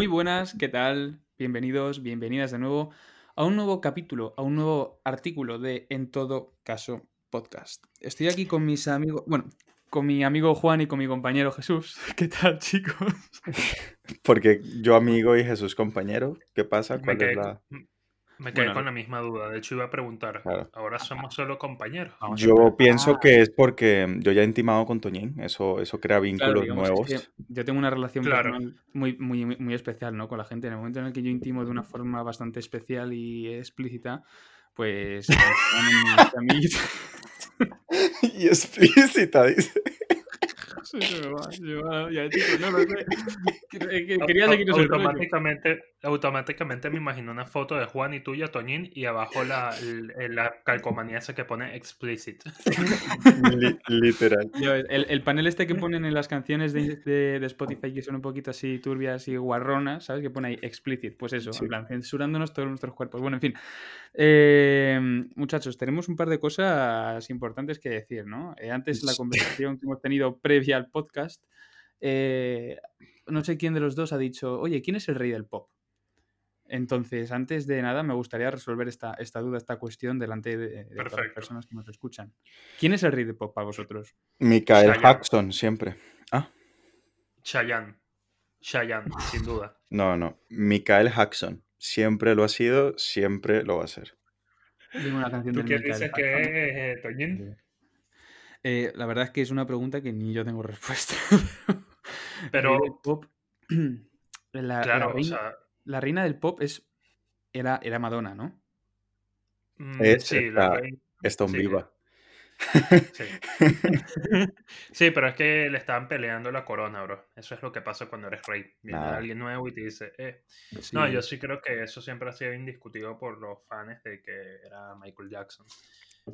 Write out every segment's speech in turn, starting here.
Muy buenas, ¿qué tal? Bienvenidos, bienvenidas de nuevo a un nuevo capítulo, a un nuevo artículo de En todo caso podcast. Estoy aquí con mis amigos, bueno, con mi amigo Juan y con mi compañero Jesús. ¿Qué tal, chicos? Porque yo amigo y Jesús compañero, ¿qué pasa? Me ¿Cuál quedé, es la...? Me quedé Bueno, con la misma duda. De hecho, iba a preguntar, Claro. ¿ahora somos solo compañeros? vamos a Yo pienso Ah, que es porque yo ya he intimado con Toñín, eso, eso crea Claro, vínculos digamos, es que nuevos. yo tengo una relación Claro. personal muy, muy, muy- especial, ¿no? Con la gente. En el momento en el que yo intimo de una forma bastante especial y explícita, pues. Y explícita, dice. Sí, ya, no lo sé. Quería automáticamente, automáticamente me imagino una foto de Juan y tuya, Toñín, y abajo la, la calcomanía esa que pone explicit. Li- literal. Yo, el, el panel este que ponen en las canciones de, de- de Spotify que son un poquito así turbias y guarronas, ¿sabes? Que pone ahí explicit, pues eso, Sí. en plan, censurándonos todos nuestros cuerpos. Bueno, en fin. Eh, muchachos, tenemos un par de cosas importantes que decir, ¿no? Eh, antes la conversación que hemos tenido previa al podcast, eh, no sé quién de los dos ha dicho, oye, ¿quién es el rey del pop? Entonces, antes de nada, me gustaría resolver esta, esta duda, esta cuestión delante de, de todas las personas que nos escuchan. ¿Quién es el rey del pop para vosotros? Michael Chayanne. Jackson, siempre. Ah, Chayanne. Chayanne, sin duda. no, no. Michael Jackson. Siempre lo ha sido, siempre lo va a ser. Dime una canción ¿Tú Michael dices Jackson. que es, eh, Toñín? Eh, la verdad es que es una pregunta que ni yo tengo respuesta. Pero- pop. La, la Claro, o reina, sea... la reina del pop es, era, era Madonna, ¿no? mm, Es sí, la reina. Stone Sí. Viva. Sí. Sí, pero es que le estaban peleando la corona, bro. Eso es lo que pasa cuando eres rey. Viene Nada. alguien nuevo y te dice, eh. Sí. No, yo sí creo que eso siempre ha sido indiscutido por los fans de que era Michael Jackson.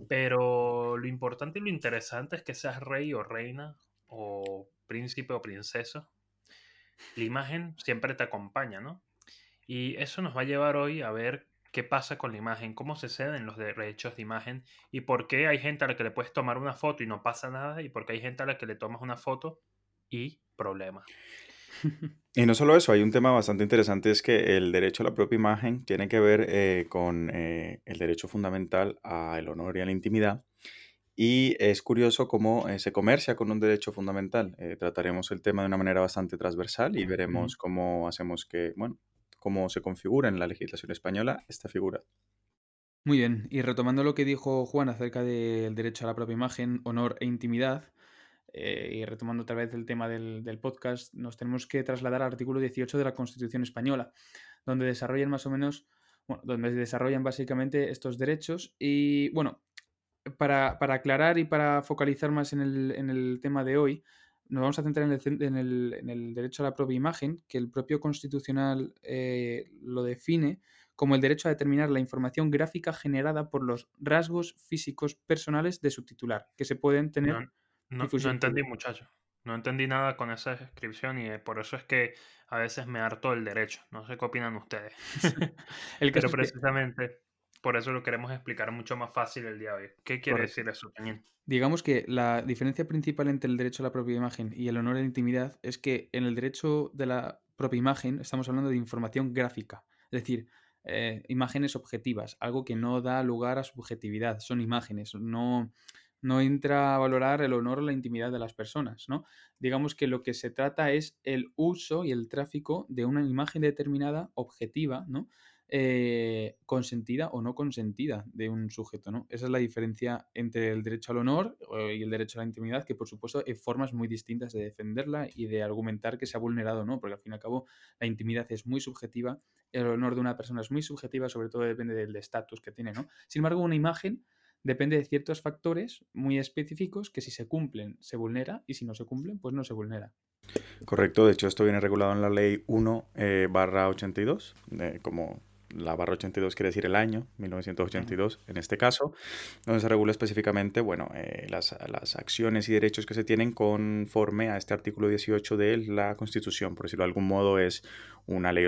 Pero lo importante y lo interesante es que seas rey o reina o príncipe o princesa. La imagen siempre te acompaña, ¿no? Y eso nos va a llevar hoy a ver qué pasa con la imagen, cómo se ceden los derechos de imagen y por qué hay gente a la que le puedes tomar una foto y no pasa nada y por qué hay gente a la que le tomas una foto y problema. Y no solo eso, hay un tema bastante interesante, es que el derecho a la propia imagen tiene que ver eh, con eh, el derecho fundamental al honor y a la intimidad. Y es curioso cómo eh, se comercia con un derecho fundamental. Trataremos el tema de una manera bastante transversal y veremos cómo hacemos que, bueno, cómo se configura en la legislación española esta figura. Muy bien, y retomando lo que dijo Juan acerca del derecho a la propia imagen, honor e intimidad, eh, y retomando otra vez el tema del, podcast, nos tenemos que trasladar al artículo 18 de la Constitución española, donde desarrollan más o menos, bueno, donde desarrollan básicamente estos derechos. Y bueno, para, para aclarar y para focalizar más en el, en el tema de hoy, nos vamos a centrar en el, en el- en el derecho a la propia imagen, que el propio constitucional eh, lo define como el derecho a determinar la información gráfica generada por los rasgos físicos personales de su titular, que se pueden tener. No, no- no entendí, muchacho. No entendí nada con esa descripción y eh, por eso es que a veces me harto el derecho. No sé qué opinan ustedes. El Pero precisamente por eso lo queremos explicar mucho más fácil el día de hoy. ¿Qué quiere Correcto. decir eso, Toñín? Digamos que la diferencia principal entre el derecho a la propia imagen y el honor a la intimidad es que en el derecho de la propia imagen estamos hablando de información gráfica, es decir, eh, imágenes objetivas, algo que no da lugar a subjetividad, son imágenes, no, no entra a valorar el honor o la intimidad de las personas, ¿no? Digamos que lo que se trata es el uso y el tráfico de una imagen determinada, objetiva, ¿no? Eh, consentida o no consentida de un sujeto, ¿no? Esa es la diferencia entre el derecho al honor eh, y el derecho a la intimidad, que por supuesto hay formas muy distintas de defenderla y de argumentar que se ha vulnerado o no, porque al fin y al cabo la intimidad es muy subjetiva, el honor de una persona es muy subjetiva, sobre todo depende del estatus que tiene, ¿no? Sin embargo, una imagen depende de ciertos factores muy específicos que si se cumplen se vulnera y si no se cumplen pues no se vulnera. Correcto, de hecho esto viene regulado en la ley 1 eh, barra 82, eh, como la barra 82 quiere decir el año, 1982 en este caso, donde se regula específicamente, bueno, eh, las, las acciones y derechos que se tienen conforme a este artículo 18 de la Constitución, por decirlo de algún modo es una ley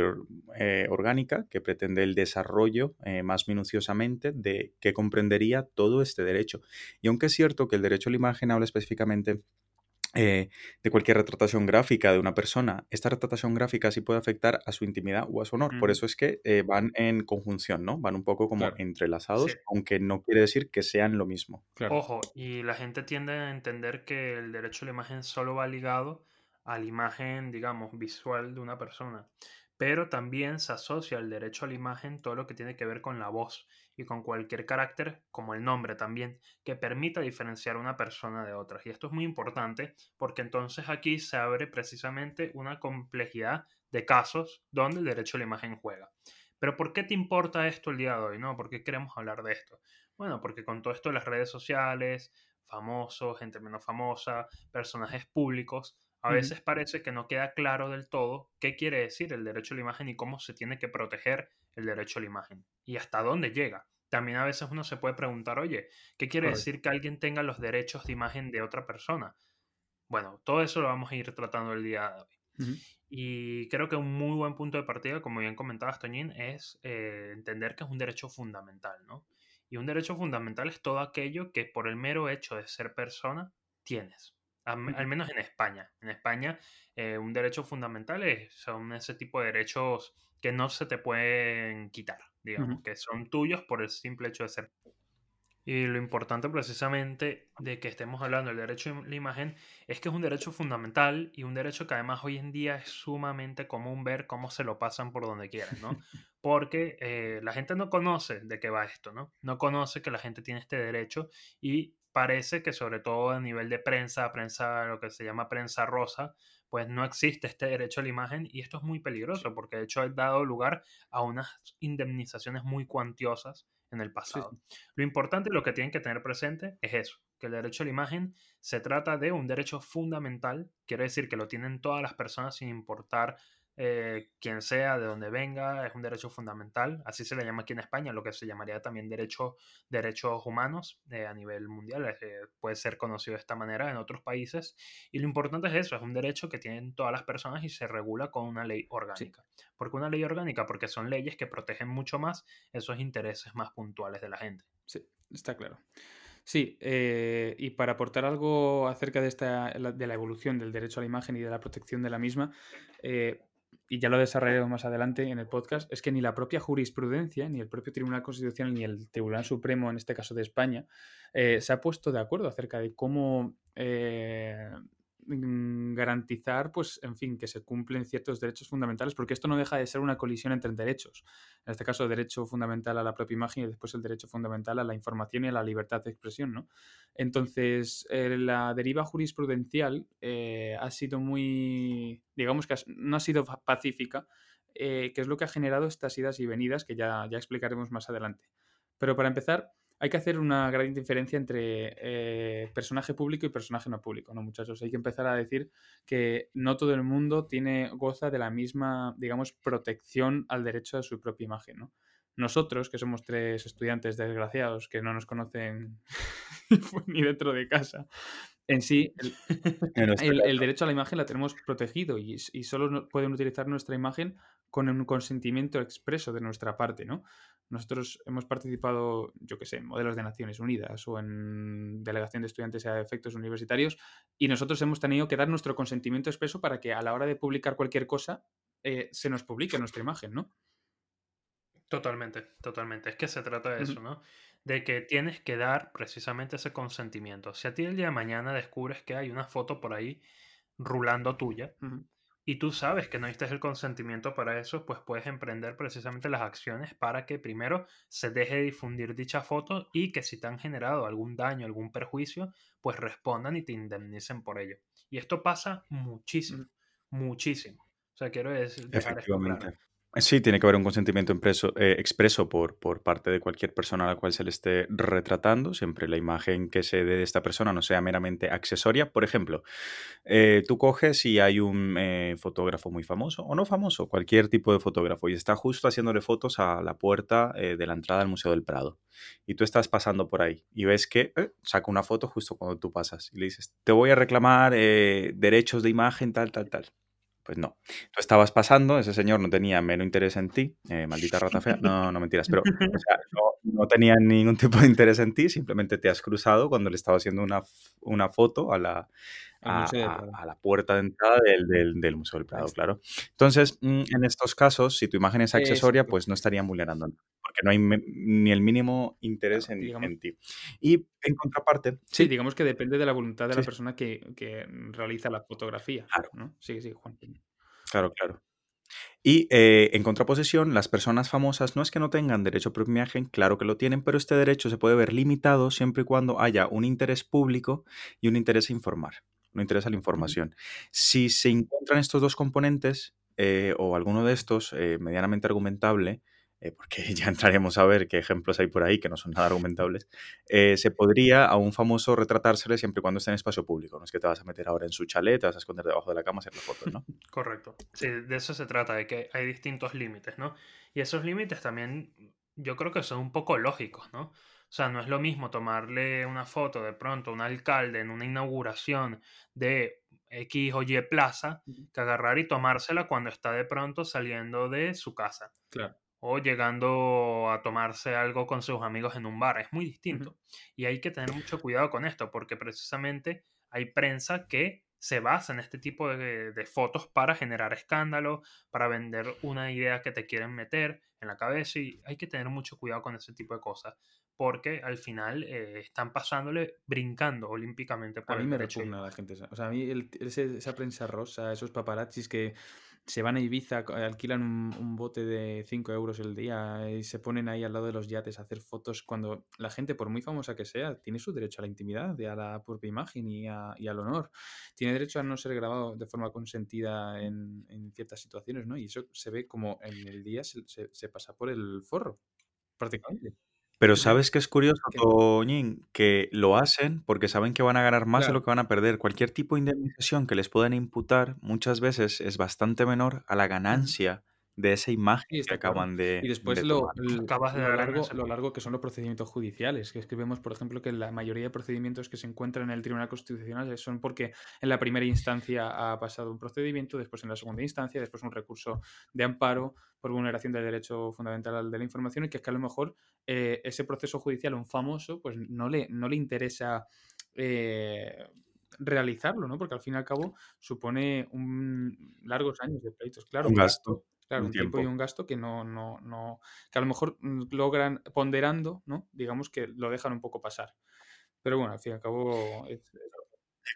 eh, orgánica que pretende el desarrollo eh, más minuciosamente de qué comprendería todo este derecho. Y aunque es cierto que el derecho a la imagen habla específicamente eh, de cualquier retratación gráfica de una persona, esta retratación gráfica sí puede afectar a su intimidad o a su honor. Por eso es que eh, van en conjunción, ¿no? Van un poco como entrelazados, aunque no quiere decir que sean lo mismo. Ojo, y la gente tiende a entender que el derecho a la imagen solo va ligado a la imagen, digamos, visual de una persona pero también se asocia el derecho a la imagen todo lo que tiene que ver con la voz y con cualquier carácter, como el nombre también, que permita diferenciar una persona de otras. Y esto es muy importante porque entonces aquí se abre precisamente una complejidad de casos donde el derecho a la imagen juega. Pero ¿por qué te importa esto el día de hoy? ¿no? ¿Por qué queremos hablar de esto? Bueno, porque con todo esto de las redes sociales, famosos, gente menos famosa, personajes públicos, a veces parece que no queda claro del todo qué quiere decir el derecho a la imagen y cómo se tiene que proteger el derecho a la imagen y hasta dónde llega. También a veces uno se puede preguntar, oye, ¿qué quiere decir que alguien tenga los derechos de imagen de otra persona? Bueno, todo eso lo vamos a ir tratando el día de hoy. Y creo que un muy buen punto de partida, como bien comentaba Toñín, es eh, entender que es un derecho fundamental, ¿no? Y un derecho fundamental es todo aquello que por el mero hecho de ser persona tienes al, menos en España. En España, eh, un derecho fundamental es, son ese tipo de derechos que no se te pueden quitar, digamos, que son tuyos por el simple hecho de ser. Y lo importante precisamente de que estemos hablando del derecho a la imagen es que es un derecho fundamental y un derecho que además hoy en día es sumamente común ver cómo se lo pasan por donde quieran, ¿no? Porque eh, la gente no conoce de qué va esto, ¿no? No conoce que la gente tiene este derecho y parece que sobre todo a nivel de prensa, prensa, lo que se llama prensa rosa, pues no existe este derecho a la imagen y esto es muy peligroso porque de hecho ha dado lugar a unas indemnizaciones muy cuantiosas en el pasado. Lo importante y lo que tienen que tener presente es eso, que el derecho a la imagen se trata de un derecho fundamental, quiere decir que lo tienen todas las personas sin importar eh, quien sea, de donde venga, es un derecho fundamental. Así se le llama aquí en España, lo que se llamaría también derecho, derechos humanos eh, a nivel mundial. Eh, puede ser conocido de esta manera en otros países. Y lo importante es eso, es un derecho que tienen todas las personas y se regula con una ley orgánica. ¿Por qué una ley orgánica? Porque son leyes que protegen mucho más esos intereses más puntuales de la gente. Sí, está claro. Sí, y para aportar algo acerca de, esta, de la evolución del derecho a la imagen y de la protección de la misma, y ya lo desarrollaremos más adelante en el podcast, es que ni la propia jurisprudencia, ni el propio Tribunal Constitucional, ni el Tribunal Supremo, en este caso de España, eh, se ha puesto de acuerdo acerca de cómo eh, garantizar, pues, en fin, que se cumplen ciertos derechos fundamentales, porque esto no deja de ser una colisión entre derechos. En este caso, el derecho fundamental a la propia imagen y después el derecho fundamental a la información y a la libertad de expresión, ¿no? Entonces, eh, la deriva jurisprudencial eh, ha sido muy, digamos que no ha sido pacífica, eh, que es lo que ha generado estas idas y venidas que ya, ya explicaremos más adelante. Pero para empezar, hay que hacer una gran diferencia entre eh, personaje público y personaje no público, ¿no, muchachos? Hay que empezar a decir que no todo el mundo tiene, goza de la misma, digamos, protección al derecho a su propia imagen, ¿no? Nosotros, que somos tres estudiantes desgraciados que no nos conocen ni dentro de casa, en sí, el, derecho a la imagen la tenemos protegido y, y, solo pueden utilizar nuestra imagen con un consentimiento expreso de nuestra parte, ¿no? Nosotros hemos participado, yo qué sé, en modelos de Naciones Unidas o en delegación de estudiantes a efectos universitarios y nosotros hemos tenido que dar nuestro consentimiento expreso para que a la hora de publicar cualquier cosa eh, se nos publique nuestra imagen, ¿no? Totalmente, totalmente. Es que se trata de eso, ¿no? De que tienes que dar precisamente ese consentimiento. Si a ti el día de mañana descubres que hay una foto por ahí rulando tuya, y tú sabes que no diste el consentimiento para eso, pues puedes emprender precisamente las acciones para que primero se deje de difundir dicha foto y que si te han generado algún daño, algún perjuicio, pues respondan y te indemnicen por ello. Y esto pasa muchísimo, muchísimo. O sea, quiero decir, dejar esto claro. Sí, tiene que haber un consentimiento eh, expreso por, por parte de cualquier persona a la cual se le esté retratando. Siempre la imagen que se dé de esta persona no sea meramente accesoria. Por ejemplo, eh, tú coges y hay un eh, fotógrafo muy famoso, o no famoso, cualquier tipo de fotógrafo, y está justo haciéndole fotos a la puerta de la entrada al Museo del Prado. Y tú estás pasando por ahí y ves que saca una foto justo cuando tú pasas y le dices, te voy a reclamar derechos de imagen, tal, tal, tal Pues no. Tú estabas pasando, ese señor no tenía menos interés en ti, eh, maldita rata fea. No, no mentiras, pero o sea, no, tenía ningún tipo de interés en ti, simplemente te has cruzado cuando le estaba haciendo una, una foto a la, a, la puerta de entrada del, del, Museo del Prado, claro. Entonces, mm, en estos casos, si tu imagen es accesoria, pues no estarían vulnerando porque no hay ni el mínimo interés en, en, ti. Y en contraparte... Sí, digamos que depende de la voluntad de la persona que, que, realiza la fotografía. Claro. ¿no? Sí, sí, Juan. Claro, claro. Y eh, en contraposición, las personas famosas no es que no tengan derecho a propia imagen, claro que lo tienen, pero este derecho se puede ver limitado siempre y cuando haya un interés público y un interés a informar no interesa la información. Si se encuentran estos dos componentes eh, o alguno de estos eh, medianamente argumentable, eh, porque ya entraremos a ver qué ejemplos hay por ahí que no son nada argumentables, se podría a un famoso retratársele siempre y cuando esté en espacio público. No es que te vas a meter ahora en su chalet, te vas a esconder debajo de la cama hacer la foto, ¿no? Correcto. Sí, de eso se trata, de que hay distintos límites, ¿no? Y esos límites también yo creo que son un poco lógicos, ¿no? O sea, no es lo mismo tomarle una foto de pronto a un alcalde en una inauguración de X o Y plaza que agarrar y tomársela cuando está de pronto saliendo de su casa. Claro. O llegando a tomarse algo con sus amigos en un bar. Es muy distinto. Y hay que tener mucho cuidado con esto, porque precisamente hay prensa que se basa en este tipo de, de, fotos para generar escándalo, para vender una idea que te quieren meter en la cabeza y hay que tener mucho cuidado con ese tipo de cosas porque al final eh, están pasándole brincando olímpicamente por a mí me repugna la gente. O sea, a mí esa prensa rosa, esos paparazzis que se van a Ibiza, alquilan un, bote de 5 euros el día y se ponen ahí al lado de los yates a hacer fotos cuando la gente, por muy famosa que sea, tiene su derecho a la intimidad, a la propia imagen y, al honor. Tiene derecho a no ser grabado de forma consentida en, ciertas situaciones, ¿no? Y eso se ve como en el día se, se pasa por el forro, prácticamente. Pero ¿sabes qué es curioso, Toñín? Que lo hacen porque saben que van a ganar más de lo que van a perder. Cualquier tipo de indemnización que les puedan imputar muchas veces es bastante menor a la ganancia de esa imagen que acaban de. Y después lo, largo, lo largo que son los procedimientos judiciales. Que es que vemos, por ejemplo, que la mayoría de procedimientos que se encuentran en el Tribunal Constitucional son porque en la primera instancia ha pasado un procedimiento, después en la segunda instancia, después un recurso de amparo por vulneración del derecho fundamental de la información y que es que a lo mejor eh, ese proceso judicial, un famoso, pues no le, no le interesa. Eh, realizarlo, ¿no? Porque al fin y al cabo supone un largos años de pleitos, claro. Un gasto. Claro, un, tiempo y un gasto que no, no, no, que a lo mejor logran ponderando, ¿no? Digamos que lo dejan un poco pasar. Pero bueno, al fin y al cabo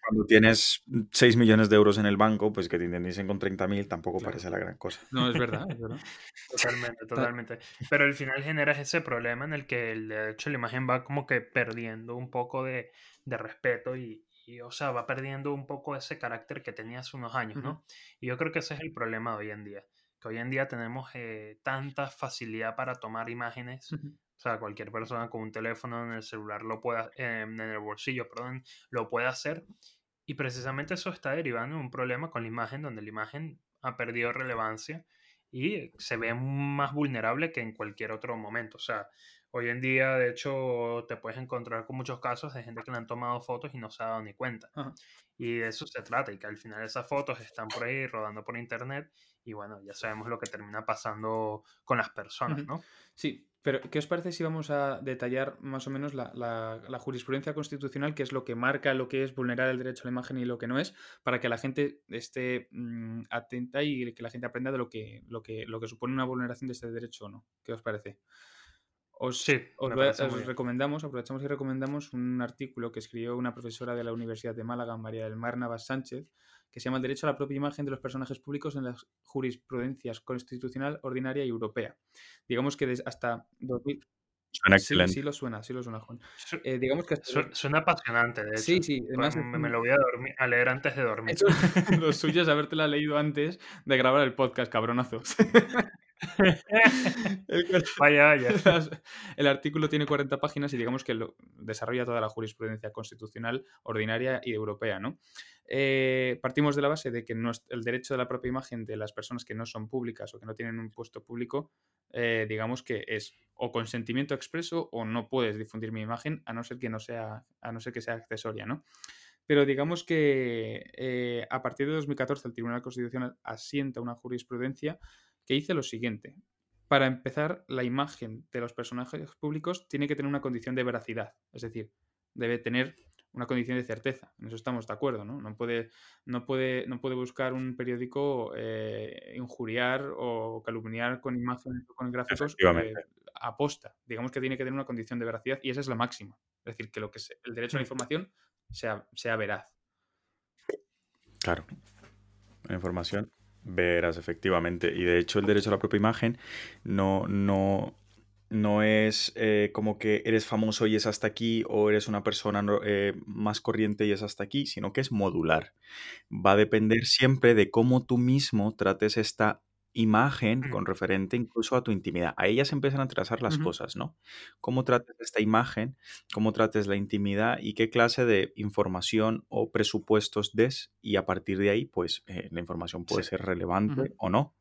cuando tienes 6 millones de euros en el banco, pues que te indemnicen con 30.000 tampoco parece la gran cosa. No, es verdad, es verdad. Totalmente, totalmente. Pero al final generas ese problema en el que el derecho a la imagen va como que perdiendo un poco de, de respeto y, y, o sea, va perdiendo un poco ese carácter que tenía hace unos años, ¿no? Y yo creo que ese es el problema de hoy en día que hoy en día tenemos eh, tanta facilidad para tomar imágenes. O sea, cualquier persona con un teléfono en el celular lo pueda, em, en el bolsillo, perdón, lo puede hacer. Y precisamente eso está derivando en un problema con la imagen, donde la imagen ha perdido relevancia y se ve más vulnerable que en cualquier otro momento. O sea, hoy en día, de hecho, te puedes encontrar con muchos casos de gente que le han tomado fotos y no se ha dado ni cuenta. Y de eso se trata, y que al final esas fotos están por ahí rodando por internet y bueno, ya sabemos lo que termina pasando con las personas, ¿no? Sí, pero ¿qué os parece si vamos a detallar más o menos la, la, jurisprudencia constitucional, que es lo que marca lo que es vulnerar el derecho a la imagen y lo que no es, para que la gente esté mm, atenta y que la gente aprenda de lo que, lo, que, lo que supone una vulneración de este derecho o no? ¿Qué os parece? Os, sí, os, recomendamos, aprovechamos y recomendamos un artículo que escribió una profesora de la Universidad de Málaga, María del Mar Navas Sánchez, que se llama El derecho a la propia imagen de los personajes públicos en las jurisprudencias constitucional, ordinaria y europea. Digamos que hasta 2000... Suena sí, sí lo suena, sí lo suena, Juan. Eh, digamos que suena apasionante, de hecho. Sí, sí. Además, me, lo voy a, dormir, a leer antes de dormir. lo suyo es habértela leído antes de grabar el podcast, cabronazos. el, vaya, vaya. El artículo tiene 40 páginas y digamos que lo desarrolla toda la jurisprudencia constitucional ordinaria y europea, ¿no? Eh, partimos de la base de que el derecho de la propia imagen de las personas que no son públicas o que no tienen un puesto público, eh, digamos que es o consentimiento expreso o no puedes difundir mi imagen a no ser que no sea, a no ser que sea accesoria, ¿no? Pero digamos que eh, a partir de 2014 el Tribunal Constitucional asienta una jurisprudencia que dice lo siguiente. Para empezar, la imagen de los personajes públicos tiene que tener una condición de veracidad, es decir, debe tener una condición de certeza. En eso estamos de acuerdo, ¿no? No puede, no puede, no puede buscar un periódico eh, injuriar o calumniar con imágenes o con gráficos eh, aposta. Digamos que tiene que tener una condición de veracidad y esa es la máxima. Es decir, que lo que el derecho a la información sea, sea veraz. Claro. La información veraz, efectivamente. Y de hecho, el derecho a la propia imagen no, no, no es eh, como que eres famoso y es hasta aquí o eres una persona eh, más corriente y es hasta aquí, sino que es modular. Va a depender siempre de cómo tú mismo trates esta imagen con referente incluso a tu intimidad. Ahí ya se empiezan a trazar las cosas, ¿no? Cómo trates esta imagen, cómo trates la intimidad y qué clase de información o presupuestos des y a partir de ahí, pues eh, la información puede ser relevante o no.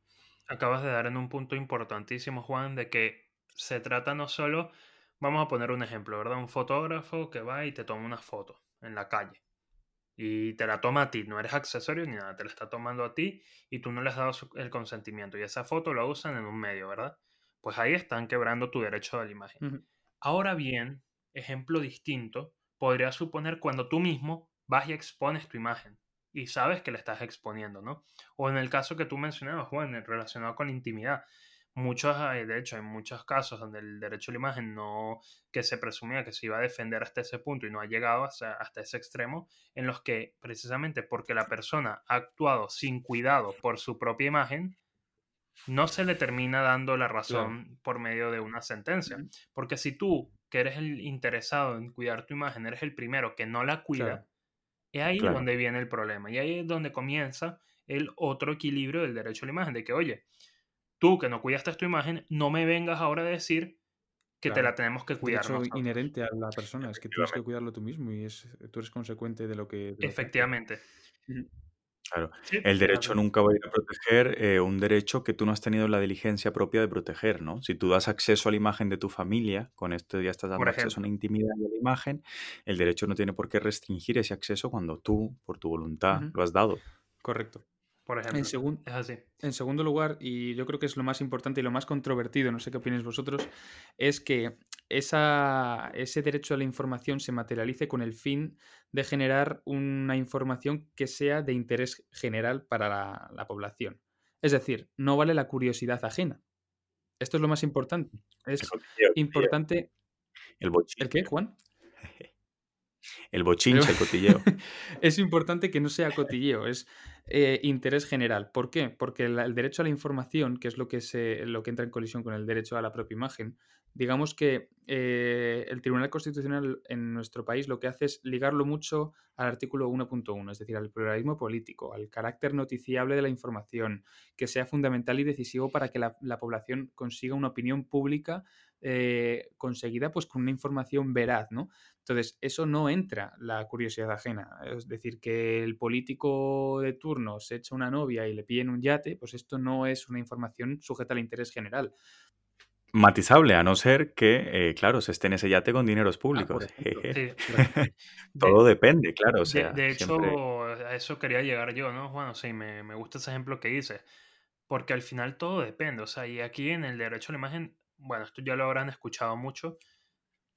Acabas de dar en un punto importantísimo, Juan, de que se trata no solo, vamos a poner un ejemplo, ¿verdad? Un fotógrafo que va y te toma una foto en la calle y te la toma a ti, no eres accesorio ni nada, te la está tomando a ti y tú no le has dado el consentimiento y esa foto la usan en un medio, ¿verdad? Pues ahí están quebrando tu derecho a la imagen. Ahora bien, ejemplo distinto, podría suponer cuando tú mismo vas y expones tu imagen y sabes que la estás exponiendo, ¿no? O en el caso que tú mencionabas, Juan, relacionado con la intimidad, muchos, de hecho, hay muchos casos donde el derecho a la imagen no, que se presumía que se iba a defender hasta ese punto y no ha llegado hasta, hasta ese extremo, en los que precisamente porque la persona ha actuado sin cuidado por su propia imagen, no se le termina dando la razón por medio de una sentencia. Porque si tú, que eres el interesado en cuidar tu imagen, eres el primero que no la cuida, es ahí donde viene el problema. Y ahí es donde comienza el otro equilibrio del derecho a la imagen, de que, oye, tú que no cuidaste tu imagen, no me vengas ahora a decir que te la tenemos que cuidar. Es inherente a la persona, es que tienes que cuidarlo tú mismo y es, tú eres consecuente de lo que... Efectivamente. Claro, el derecho nunca va a ir a proteger eh, un derecho que tú no has tenido la diligencia propia de proteger, ¿no? Si tú das acceso a la imagen de tu familia, con esto ya estás dando acceso a una intimidad de la imagen, el derecho no tiene por qué restringir ese acceso cuando tú, por tu voluntad, lo has dado. Correcto. Por ejemplo. En, es así. en segundo lugar, y yo creo que es lo más importante y lo más controvertido, no sé qué opináis vosotros, es que esa, ese derecho a la información se materialice con el fin de generar una información que sea de interés general para la, población. Es decir, no vale la curiosidad ajena. Esto es lo más importante. Es importante. El, ¿El qué, Juan? El bochinche, el cotilleo. es importante que no sea cotilleo, es eh, interés general. ¿Por qué? Porque el, derecho a la información, que es lo que, se, lo que entra en colisión con el derecho a la propia imagen, digamos que eh, el Tribunal Constitucional en nuestro país lo que hace es ligarlo mucho al artículo 1.1, es decir, al pluralismo político, al carácter noticiable de la información, que sea fundamental y decisivo para que la, la población consiga una opinión pública eh, conseguida pues con una información veraz, ¿no? Entonces, eso no entra la curiosidad ajena. Es decir, que el político de turno se echa una novia y le piden un yate, pues esto no es una información sujeta al interés general. Matizable, a no ser que, eh, claro, se esté en ese yate con dineros ah, públicos. Todo depende, claro. O sea, de, hecho, a eso quería llegar yo, ¿no? Bueno, sí, me, me gusta ese ejemplo que dices. Porque al final todo depende. O sea, y aquí en el derecho a la imagen bueno, esto ya lo habrán escuchado mucho,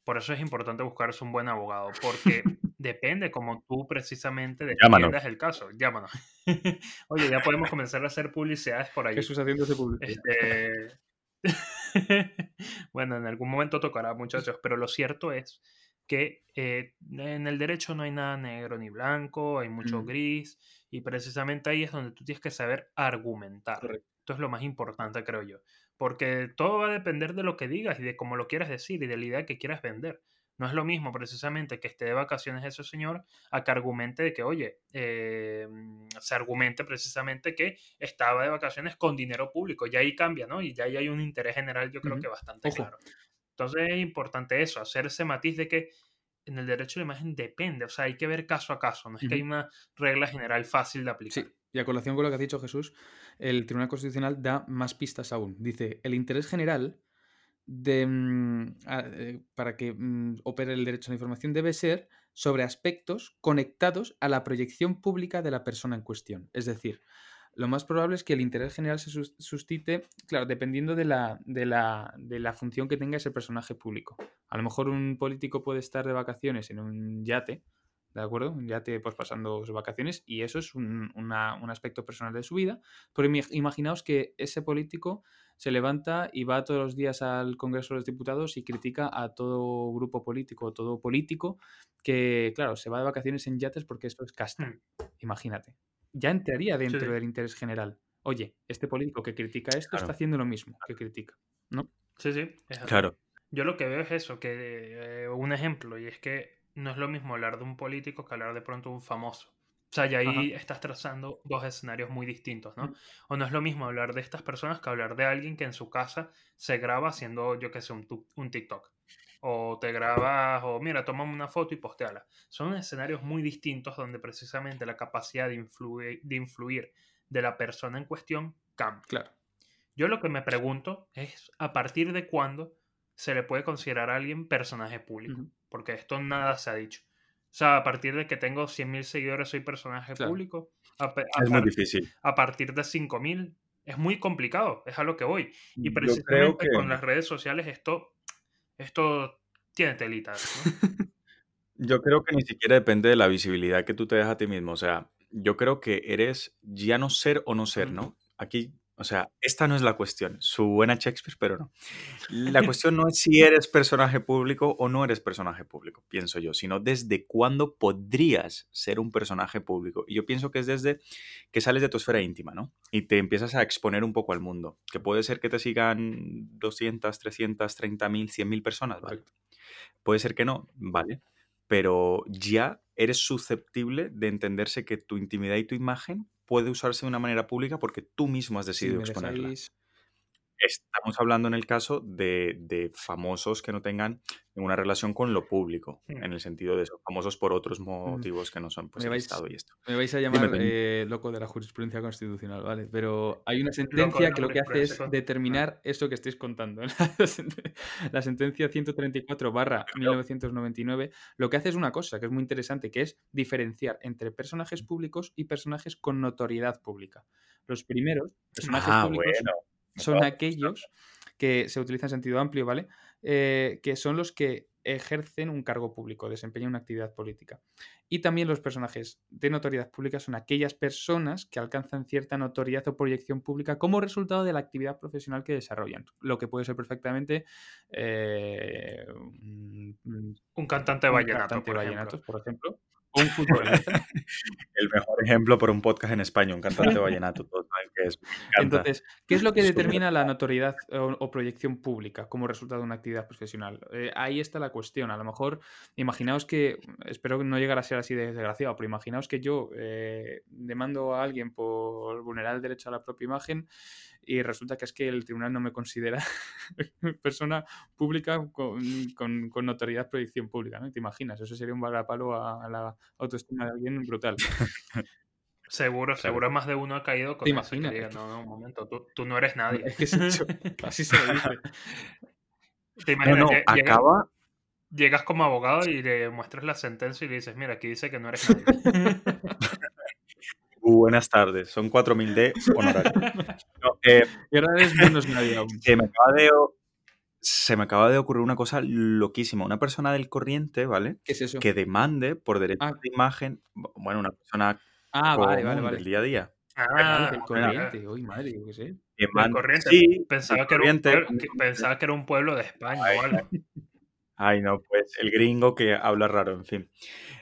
por eso es importante buscarse un buen abogado, porque depende como tú precisamente defiendas el caso. Llámanos. Oye, ya podemos comenzar a hacer publicidades por ahí. Jesús haciéndose publicidad. Este... bueno, en algún momento tocará, muchachos, pero lo cierto es que eh, en el derecho no hay nada negro ni blanco, hay mucho mm. gris, y precisamente ahí es donde tú tienes que saber argumentar. Esto es lo más importante, creo yo porque todo va a depender de lo que digas y de cómo lo quieras decir y de la idea que quieras vender. No es lo mismo precisamente que esté de vacaciones ese señor a que argumente de que, oye, eh, se argumente precisamente que estaba de vacaciones con dinero público. Y ahí cambia, ¿no? Y ya ahí hay un interés general, yo creo que bastante claro. Entonces es importante eso, hacer ese matiz de que en el derecho de la imagen depende, o sea, hay que ver caso a caso, no es que hay una regla general fácil de aplicar. Sí, y a colación con lo que has dicho Jesús, el Tribunal Constitucional da más pistas aún. Dice, el interés general de, mm, eh, para que mm, opere el derecho a la información debe ser sobre aspectos conectados a la proyección pública de la persona en cuestión. Es decir, lo más probable es que el interés general se suscite, claro, dependiendo de la, de, la, de la, función que tenga ese personaje público. A lo mejor un político puede estar de vacaciones en un yate, ¿de acuerdo? Un yate pues pasando sus vacaciones y eso es un, un aspecto personal de su vida. Pero imaginaos que ese político se levanta y va todos los días al Congreso de los Diputados y critica a todo grupo político, todo político que, claro, se va de vacaciones en yates porque esto es casta. Hmm. Imagínate ya entraría dentro del interés general. Oye, este político que critica esto está haciendo lo mismo que critica, ¿no? Sí, sí. claro. Yo lo que veo es eso, que eh, un ejemplo, y es que no es lo mismo hablar de un político que hablar de pronto de un famoso. O sea, y ahí estás trazando dos escenarios muy distintos, ¿no? O no es lo mismo hablar de estas personas que hablar de alguien que en su casa se graba haciendo, yo qué sé, un, un TikTok o te grabas, o mira, tomame una foto y posteala. Son escenarios muy distintos donde precisamente la capacidad de influir, de, influir de la persona en cuestión cambia. Claro. Yo lo que me pregunto es a partir de cuándo se le puede considerar a alguien personaje público, porque esto nada se ha dicho. O sea, a partir de que tengo 100.000 seguidores soy personaje público. es muy difícil. A partir de 5.000 es muy complicado, es a lo que voy. Y precisamente con las redes sociales esto esto tiene telitas. Yo creo que ni siquiera depende de la visibilidad que tú te das a ti mismo. O sea, yo creo que eres ya no ser o no ser, ¿no? Aquí o sea, esta no es la cuestión. Su buena Shakespeare, pero no. La cuestión no es si eres personaje público o no eres personaje público, pienso yo, sino desde cuándo podrías ser un personaje público. Y yo pienso que es desde que sales de tu esfera íntima, ¿no? Y te empiezas a exponer un poco al mundo. Que puede ser que te sigan 200, 300, 30 mil, 100 mil personas, ¿vale? Puede ser que no, ¿vale? Pero ya eres susceptible de entenderse que tu intimidad y tu imagen puede usarse de una manera pública porque tú mismo has decidido exponerla. Estamos hablando en el caso de, famosos que no tengan ninguna relación con lo público, hmm. en el sentido de famosos por otros mm. motivos que no son pues, el Estado y esto. Me vais a llamar eh, loco de la jurisprudencia constitucional, ¿vale? Pero hay una sentencia que lo que hace es determinar esto que estáis contando. La sentencia 134 barra 1999 lo que hace es una cosa que es muy interesante, que es diferenciar entre personajes públicos y personajes con notoriedad pública. Los primeros, personajes ah, públicos son aquellos que se utilizan en sentido amplio, ¿vale? Eh, que son los que ejercen un cargo público, desempeñan una actividad política. Y también los personajes de notoriedad pública son aquellas personas que alcanzan cierta notoriedad o proyección pública como resultado de la actividad profesional que desarrollan. Lo que puede ser perfectamente eh, un, cantante de vallenato, por ejemplo un futbolista. El mejor ejemplo por un podcast en España, un cantante vallenato. que es, Entonces, ¿qué es lo que determina la notoriedad o, proyección pública como resultado de una actividad profesional? Eh, ahí está la cuestión. A lo mejor, imaginaos que, espero que no llegara a ser así de desgraciado, pero imaginaos que yo eh, demando a alguien por vulnerar el derecho a la propia imagen y resulta que es que el tribunal no me considera persona pública con, con, notoriedad proyección pública, ¿no? ¿Te imaginas? Eso sería un vagapalo a, a la autoestima de alguien brutal. Seguro, seguro más de uno ha caído con ¿Te imaginas? no, no, un momento, tú, no eres nadie. Es que así se lo dice. ¿Te imaginas? No, acaba... Llegas como abogado y le muestras la sentencia y le dices, mira, aquí dice que no eres nadie. Buenas tardes, son 4000 D honorario. Eh, y ahora es menos nadie aún. Se me, acaba de, se me acaba de ocurrir una cosa loquísima. Una persona del corriente, ¿vale? ¿Qué es eso? Que demande por derecho ah. de imagen, bueno, una persona ah, vale, vale, vale. del día a día. Ah, el corriente, uy, madre, yo qué sé. El corriente, sí, pensaba, que era un pueblo, pensaba que era un pueblo de España o algo. Ay, no, pues el gringo que habla raro, en fin.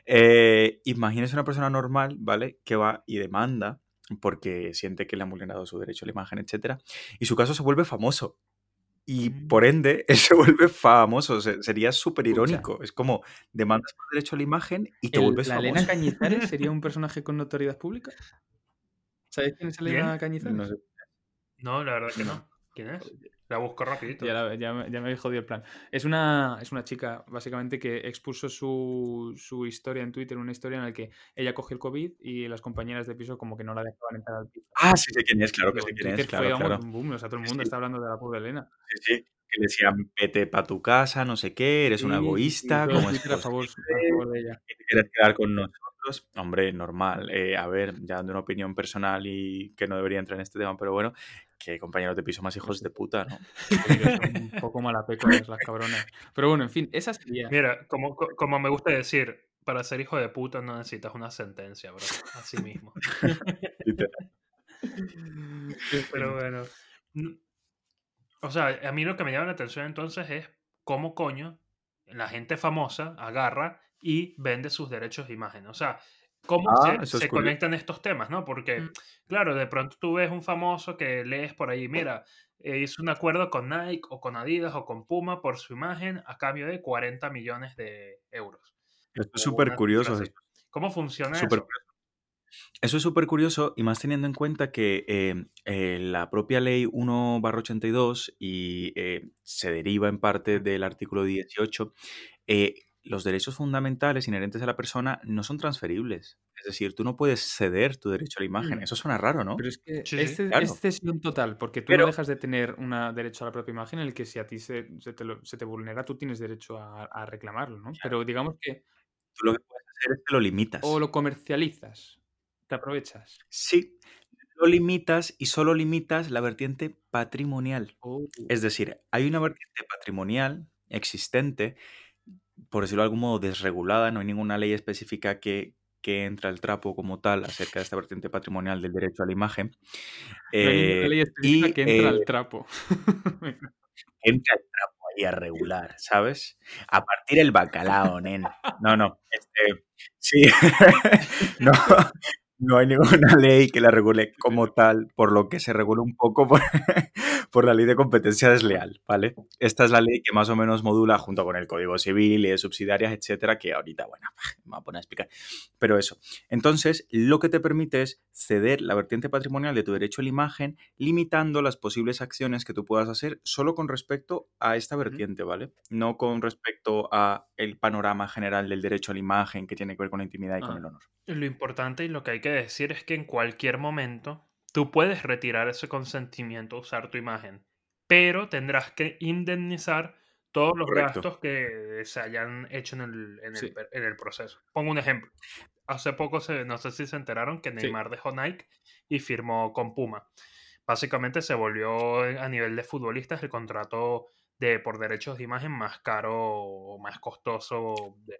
Eh, imagínese una persona normal, ¿vale? Que va y demanda porque siente que le han vulnerado su derecho a la imagen, etc. Y su caso se vuelve famoso. Y mm. por ende, él se vuelve famoso. sería súper irónico. Es como demandas por derecho a la imagen y te vuelves ¿La famoso. Elena Cañizares sería un personaje con notoriedad pública? ¿Sabéis quién es Elena Cañizares? No, no, la verdad que no. ¿Quién es? La busco rapidito. Ya, ya, me habéis jodido el plan. Es una, es una chica, básicamente, que expuso su, su, historia en Twitter, una historia en la que ella cogió el COVID y las compañeras de piso como que no la dejaban entrar al piso. Ah, sí sé quién es, claro que sí quién es. Claro, fue claro. un boom, o sea, todo el mundo está hablando de la pobre Elena. Sí, sí. que le decían, vete para tu casa, no sé qué, eres un Sí, sí, sí, egoísta, ¿cómo es a favor, a favor de ella. que te quieres quedar con nosotros. Hombre, normal. Eh, a ver, ya dando una opinión personal y que no debería entrar en este tema, pero bueno, que compañeros de piso más hijos de puta, ¿no? Son un poco malapecones las cabronas. Pero bueno, en fin, esa sería. Mira, como, co- como me gusta decir, para ser hijo de puta no necesitas una sentencia, bro. Así mismo. Pero bueno. O sea, a mí lo que me llama la atención entonces es cómo coño la gente famosa agarra y vende sus derechos de imagen. O sea, cómo Ah, se, conectan estos temas, ¿no? Porque, Mm. claro, de pronto tú ves un famoso que lees por ahí, mira, eh, hizo un acuerdo con Nike o con Adidas o con Puma por su imagen a cambio de 40 millones de euros. Esto es súper curioso. así. ¿Cómo funciona Súper eso? curioso. Eso es súper curioso y más teniendo en cuenta que eh, eh, la propia ley 1-82 y eh, se deriva en parte del artículo 18, eh, los derechos fundamentales inherentes a la persona no son transferibles. Es decir, tú no puedes ceder tu derecho a la imagen. Mm. Eso suena raro, ¿no? Pero es que Sí, sí. este Claro. es cesión total, porque tú Pero- no dejas de tener un derecho a la propia imagen en el que si a ti se, se te, lo- se te vulnera, tú tienes derecho a, a reclamarlo, ¿no? Pero digamos que Tú lo que puedes hacer es que lo limitas. o lo comercializas, te aprovechas. Sí, lo limitas y solo limitas la vertiente patrimonial. Oh, Es decir, hay una vertiente patrimonial existente, por decirlo de algún modo, desregulada, no hay ninguna ley específica que, que entra al trapo como tal acerca de esta vertiente patrimonial del derecho a la imagen. no hay ninguna Eh, ley específica y que entra eh, al trapo. entra el trapo ahí a regular, ¿sabes? A partir el bacalao, nen. No, no, este, sí, no, no hay ninguna ley que la regule como tal, por lo que se regula un poco por, por la ley de competencia desleal, ¿vale? Esta es la ley que más o menos modula junto con el Código Civil, leyes subsidiarias, etcétera, que ahorita, bueno, me voy a poner a explicar. Pero eso. Entonces, lo que te permite es ceder la vertiente patrimonial de tu derecho a la imagen, limitando las posibles acciones que tú puedas hacer solo con respecto a esta vertiente, ¿vale? No con respecto a el panorama general del derecho a la imagen que tiene que ver con la intimidad y con Ah. el honor. Lo importante y lo que hay que decir es que en cualquier momento tú puedes retirar ese consentimiento usar tu imagen, pero tendrás que indemnizar todos los Correcto. gastos que se hayan hecho en el, en el Sí. per- en el proceso. Pongo un ejemplo. Hace poco, se, no sé si se enteraron que Sí. Neymar dejó Nike y firmó con Puma. Básicamente se volvió a nivel de futbolistas el contrato de por derechos de imagen más caro o más costoso de.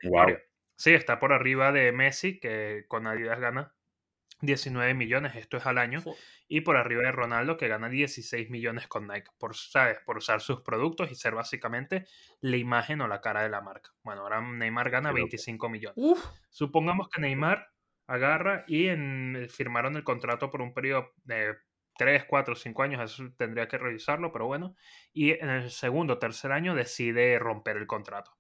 Sí, está por arriba de Messi, que con Adidas gana 19 millones, esto es al año, y por arriba de Ronaldo, que gana 16 millones con Nike, por, ¿sabes? por usar sus productos y ser básicamente la imagen o la cara de la marca. Bueno, ahora Neymar gana Qué loco. 25 millones. Uf, Supongamos que Neymar agarra y en- firmaron el contrato por un periodo de 3, 4, 5 años, eso tendría que revisarlo, pero bueno, y en el segundo o tercer año decide romper el contrato.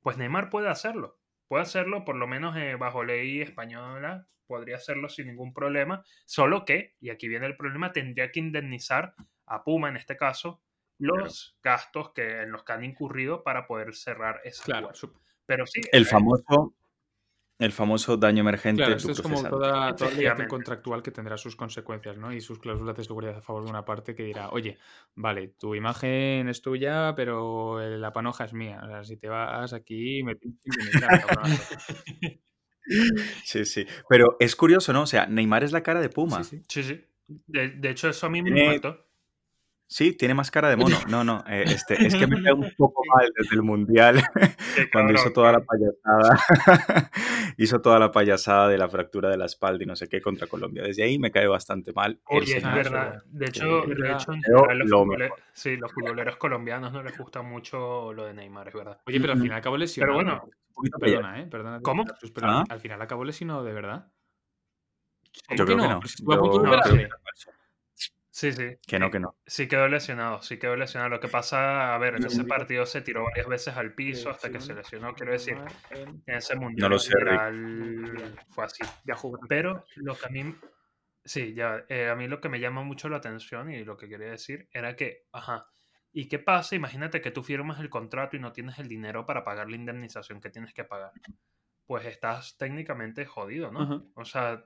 Pues Neymar puede hacerlo, puede hacerlo por lo menos eh, bajo ley española, podría hacerlo sin ningún problema, solo que, y aquí viene el problema, tendría que indemnizar a Puma en este caso los gastos que, en los que han incurrido para poder cerrar ese claro, Pero sí, El eh, famoso, el famoso daño emergente claro, esto es como toda, toda obligación Efectivamente. contractual que tendrá sus consecuencias, ¿no? Y sus cláusulas de seguridad a favor de una parte que dirá, oye, vale, tu imagen es tuya, pero eh, la panoja es mía. O sea, si te vas aquí, me tienes que indemnizar, cabronazo". Sí, sí. Pero es curioso, ¿no? O sea, Neymar es la cara de Puma. Sí, sí. Sí, sí. De, de hecho, eso a mí me impactó. Sí, tiene más cara de mono. No, no, eh, este, es que me cae un poco mal desde el Mundial cuando hizo toda la payasada. hizo toda la payasada de la fractura de la espalda y no sé qué contra Colombia. Desde ahí me cae bastante mal Oye, es verdad. De hecho, de verdad. hecho en Pero general los, lo futbole- mejor. sí, los futboleros colombianos no les gusta mucho lo de Neymar, es verdad. Oye, pero al final acabó lesionado. bueno, poquito pelea. Perdona, ¿eh? Perdona. ¿Cómo? Pero ¿Ah? al- al final acabó lesionado de verdad. ¿Cómo Yo creo que no. Pero Yo No, creo operarse. que sí. no. Sí, sí. Que no, que no. Sí quedó lesionado, sí quedó lesionado. Lo que pasa, a ver, en ese partido se tiró varias veces al piso hasta que se lesionó. Quiero decir, en- ese mundial No lo sé, general fue así. Ya jugó. Pero lo que a mí, sí, ya, eh, a mí lo que me llama mucho la atención y lo que quería decir era que, ajá, ¿y qué pasa? Imagínate que tú firmas el contrato y no tienes el dinero para pagar la indemnización que tienes que pagar. Pues estás técnicamente jodido, ¿no? Ajá. O sea,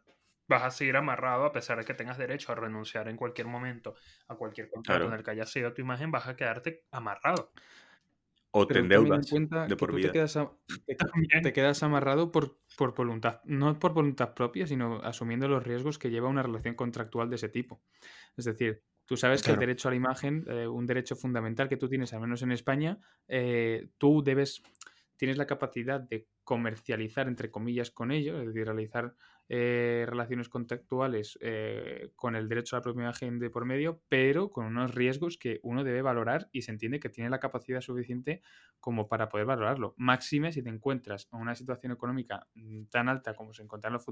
vas a seguir amarrado a pesar de que tengas derecho a renunciar en cualquier momento a cualquier contrato en el que haya sido tu imagen, vas a quedarte amarrado. O te endeudas de por vida. Te quedas, amarrado por, por voluntad, no por voluntad propia, sino asumiendo los riesgos que lleva una relación contractual de ese tipo. Es decir, Tú sabes que el derecho a la imagen, eh, un derecho fundamental que tú tienes, al menos en España, eh, tú debes, tienes la capacidad de comercializar, entre comillas, con ello, es decir, realizar eh, relaciones contactuales eh, con el derecho a la propia imagen de por medio, pero con unos riesgos que uno debe valorar y se entiende que tiene la capacidad suficiente como para poder valorarlo. Máxime si te encuentras en una situación económica mm, tan alta como se encuentran los,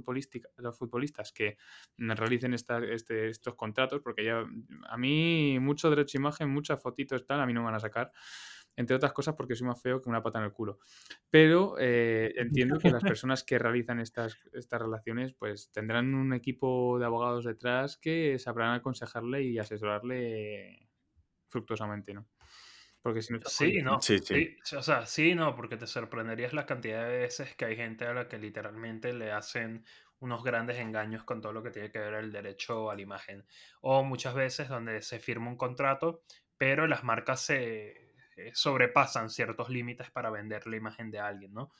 los futbolistas que realicen este, estos contratos, porque ya a mí mucho derecho a imagen, muchas fotitos tal, a mí no me van a sacar entre otras cosas porque soy más feo que una pata en el culo. Pero eh, entiendo que las personas que realizan estas, estas relaciones pues tendrán un equipo de abogados detrás que sabrán aconsejarle y asesorarle fructuosamente, ¿no? Porque si no sí, no. Sí, sí. O sea, sí, no, porque te sorprenderías la cantidad de veces que hay gente a la que literalmente le hacen unos grandes engaños con todo lo que tiene que ver el derecho a la imagen. O muchas veces donde se firma un contrato, pero las marcas se, eh, sobrepasan ciertos límites para vender la imagen de alguien, ¿no?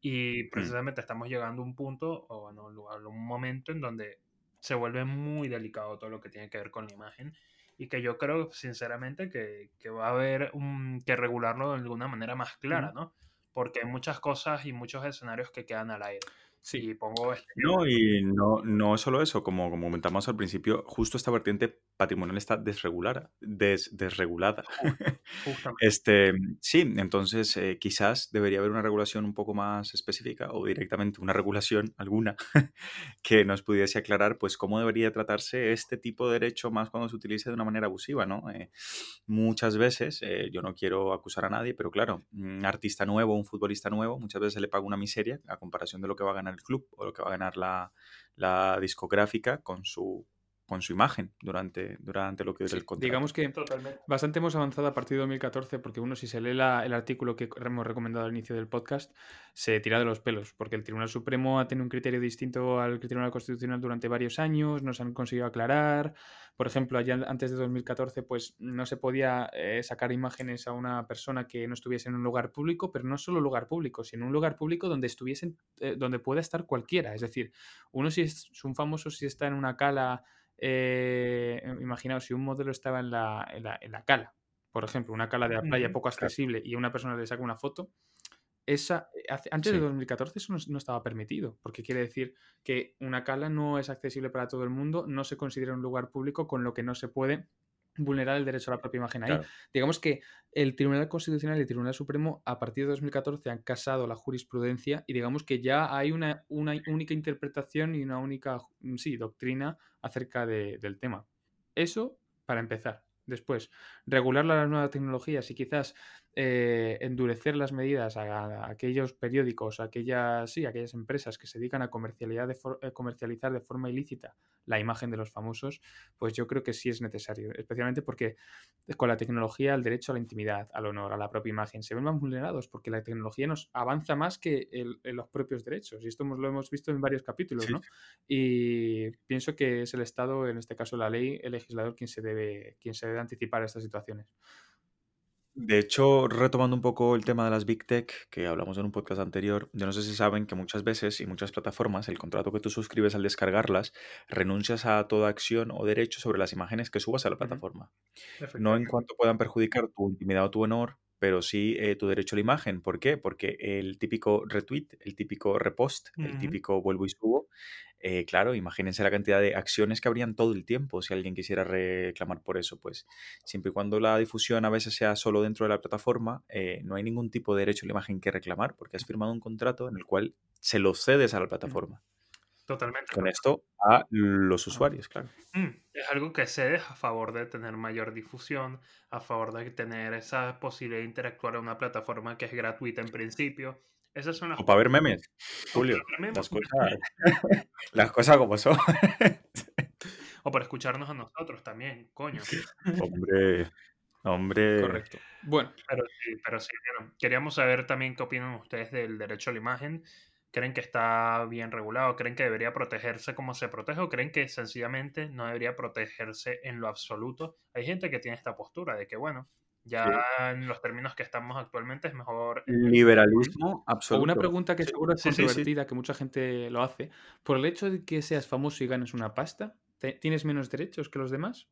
Y mm. precisamente estamos llegando a un punto, o bueno, a un momento en donde se vuelve muy delicado todo lo que tiene que ver con la imagen y que yo creo sinceramente que, que va a haber un, que regularlo de alguna manera más clara, ¿no? Porque hay muchas cosas y muchos escenarios que quedan al aire. Sí. pongo este No, y no, no solo eso, como, como comentamos al principio, justo esta vertiente patrimonial está desregulada. desregulada. este, sí, entonces eh, quizás debería haber una regulación un poco más específica o directamente una regulación alguna que nos pudiese aclarar pues cómo debería tratarse este tipo de derecho más cuando se utilice de una manera abusiva, ¿no? Eh, muchas veces, eh, yo no quiero acusar a nadie, pero claro, un artista nuevo, un futbolista nuevo, muchas veces se le paga una miseria a comparación de lo que va a ganar el club o lo que va a ganar la, la discográfica con su con su imagen durante, durante lo que es el contrato. Digamos que bastante hemos avanzado a partir de 2014 porque uno si se lee el artículo que hemos recomendado al inicio del podcast se tira de los pelos porque el Tribunal Supremo ha tenido un criterio distinto al Tribunal Constitucional durante varios años, nos han conseguido aclarar. Por ejemplo, allá antes de 2014 pues no se podía eh, sacar imágenes a una persona que no estuviese en un lugar público, pero no solo lugar público, sino un lugar público donde estuviesen, eh, donde pueda estar cualquiera. Es decir, uno si es un famoso si está en una cala eh, imaginaos si un modelo estaba en la, en, la, en la, cala, por ejemplo, una cala de la playa poco accesible y una persona le saca una foto, esa, eh, antes de 2014 eso no, estaba permitido, porque quiere decir que una cala no es accesible para todo el mundo, no se considera un lugar público, con lo que no se puede vulnerar el derecho a la propia imagen ahí. Digamos que el Tribunal Constitucional y el Tribunal Supremo a partir de 2014 han casado la jurisprudencia y digamos que ya hay una, una única interpretación y una única mm, sí, doctrina acerca del tema. Eso para empezar. Después, regular las nuevas tecnologías y quizás eh, endurecer las medidas a, aquellos periódicos, a aquellas, sí, aquellas empresas que se dedican a comercializar de, eh, comercializar de forma ilícita la imagen de los famosos, pues yo creo que sí es necesario, especialmente porque con la tecnología el derecho a la intimidad, al honor, a la propia imagen se ven más vulnerados porque la tecnología nos avanza más que los propios derechos y esto lo hemos visto en varios capítulos, ¿no? Y pienso que es el Estado, en este caso la ley, el legislador quien se debe, quien se debe anticipar a estas situaciones. De hecho, retomando un poco el tema de las Big Tech, que hablamos en un podcast anterior, yo no sé si saben que muchas veces y muchas plataformas, el contrato que tú suscribes al descargarlas, renuncias a toda acción o derecho sobre las imágenes que subas a la plataforma. No en cuanto puedan perjudicar tu intimidad o tu honor, pero sí eh, tu derecho a la imagen. ¿Por qué? Porque el típico retweet, el típico repost, el típico vuelvo y subo, eh, claro, imagínense la cantidad de acciones que habrían todo el tiempo si alguien quisiera reclamar por eso. Pues siempre y cuando la difusión a veces sea solo dentro de la plataforma, eh, no hay ningún tipo de derecho a la imagen que reclamar porque has firmado un contrato en el cual se lo cedes a la plataforma. Totalmente. Con esto a los usuarios, claro. Mm, es algo que cedes a favor de tener mayor difusión, a favor de tener esa posibilidad de interactuar en una plataforma que es gratuita en principio o para ver memes, Julio. Las, cosas, como son. o para escucharnos a nosotros también, coño. Hombre, hombre. Correcto. Bueno. Pero sí, pero sí, queríamos saber también qué opinan ustedes del derecho a la imagen. ¿Creen que está bien regulado? ¿Creen que debería protegerse como se protege? ¿O creen que sencillamente no debería protegerse en lo absoluto? Hay gente que tiene esta postura de que, bueno, ya en los términos que estamos actualmente es mejor... Liberalismo O absoluto. una pregunta que Sí, seguro es sí, sí, sí. controvertida, que mucha gente lo hace. Por el hecho de que seas famoso y ganes una pasta, ¿te- ¿tienes menos derechos que los demás?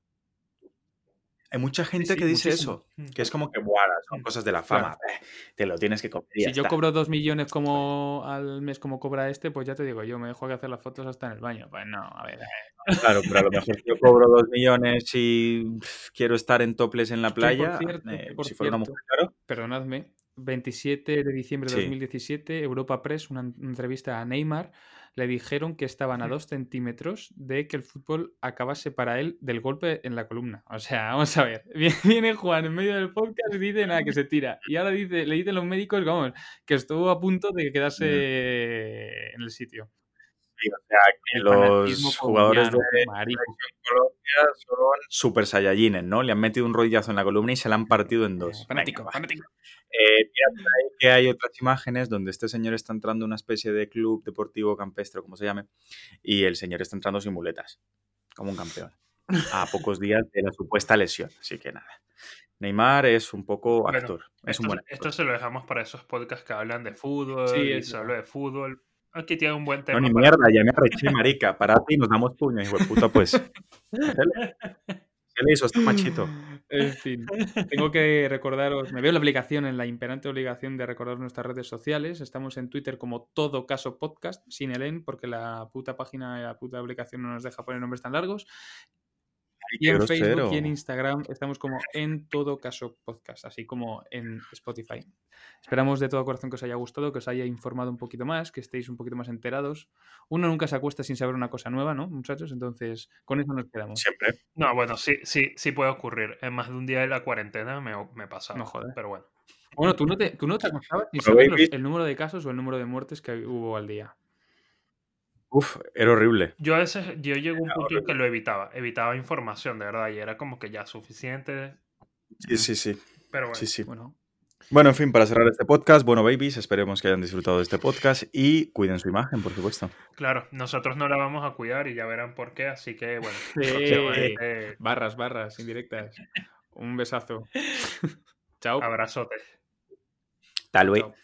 Hay mucha gente sí, que dice muchísimo. eso, que es como que, "Buah, son Mm. cosas de la fama, eh, te lo tienes que comer Si yo está". cobro dos millones como al mes como cobra este, pues ya te digo, yo me dejo que hacer las fotos hasta en el baño. Pues no, a ver. eh, Claro, pero a lo mejor yo cobro dos millones y quiero estar en toples en la Que por playa, cierto, eh, por si fuera una mujer, claro. Perdonadme. 27 de diciembre de Sí. 2017, Europa Press, una en- entrevista a Neymar, le dijeron que estaban a dos centímetros de que el fútbol acabase para él del golpe en la columna. O sea, vamos a ver. Viene- Viene Juan en medio del podcast y dice nada, que se tira. Y ahora dice, le dicen los médicos, vamos, que estuvo a punto de quedarse en el sitio. Sí, o sea, que El los jugadores de. Colombia son super saiyajines, ¿no? Le han metido un rodillazo en la columna y se la han partido en dos. Eh, fanático, fanático. Eh, mira, ahí que hay otras imágenes donde este señor está entrando a una especie de club deportivo campestre, como se llame, y el señor está entrando sin muletas, como un campeón, a pocos días de la supuesta lesión. Así que nada. Neymar es un poco Bueno, actor, es un Esto, buen actor. esto se lo dejamos para esos podcasts que hablan de fútbol Sí, y es solo de fútbol. Aquí tiene un buen tema. No, ni para- mierda, ya me arreché, marica. Parate y nos damos puño, hijo de puta, pues. ¿Qué le hizo este machito? En fin, tengo que recordaros, me veo la obligación, en la imperante obligación de recordar nuestras redes sociales. Estamos en Twitter como Todo Caso Podcast, sin el en, porque la puta página y la puta aplicación no nos deja poner nombres tan largos. Y en grosero. Facebook y en Instagram estamos como en Todo Caso Podcast, así como en Spotify. Esperamos de todo corazón que os haya gustado, que os haya informado un poquito más, que estéis un poquito más enterados. Uno nunca se acuesta sin saber una cosa nueva, ¿no, muchachos? Entonces, con eso nos quedamos. Siempre. No, bueno, sí, sí, sí puede ocurrir. En más de un día de la cuarentena me, me pasa. No jodas. Pero bueno. Bueno, tú no te, tú no te acostabas sin saber los- el número de casos o el número de muertes que hubo al día. Uf, era horrible. Yo a veces, yo llego a un punto en horrible. que lo evitaba. Evitaba información, de verdad. Y era como que ya suficiente. Sí, sí, sí. Pero bueno. Sí, sí. Bueno, Bueno, en fin, para cerrar este podcast, bueno, babies, esperemos que hayan disfrutado de este podcast y cuiden su imagen, por supuesto. Claro, nosotros no la vamos a cuidar y ya verán por qué. Así que bueno. Sí. próximamente, barras, barras, indirectas. Un besazo. Chao. abrazote. Tal vez. Chao.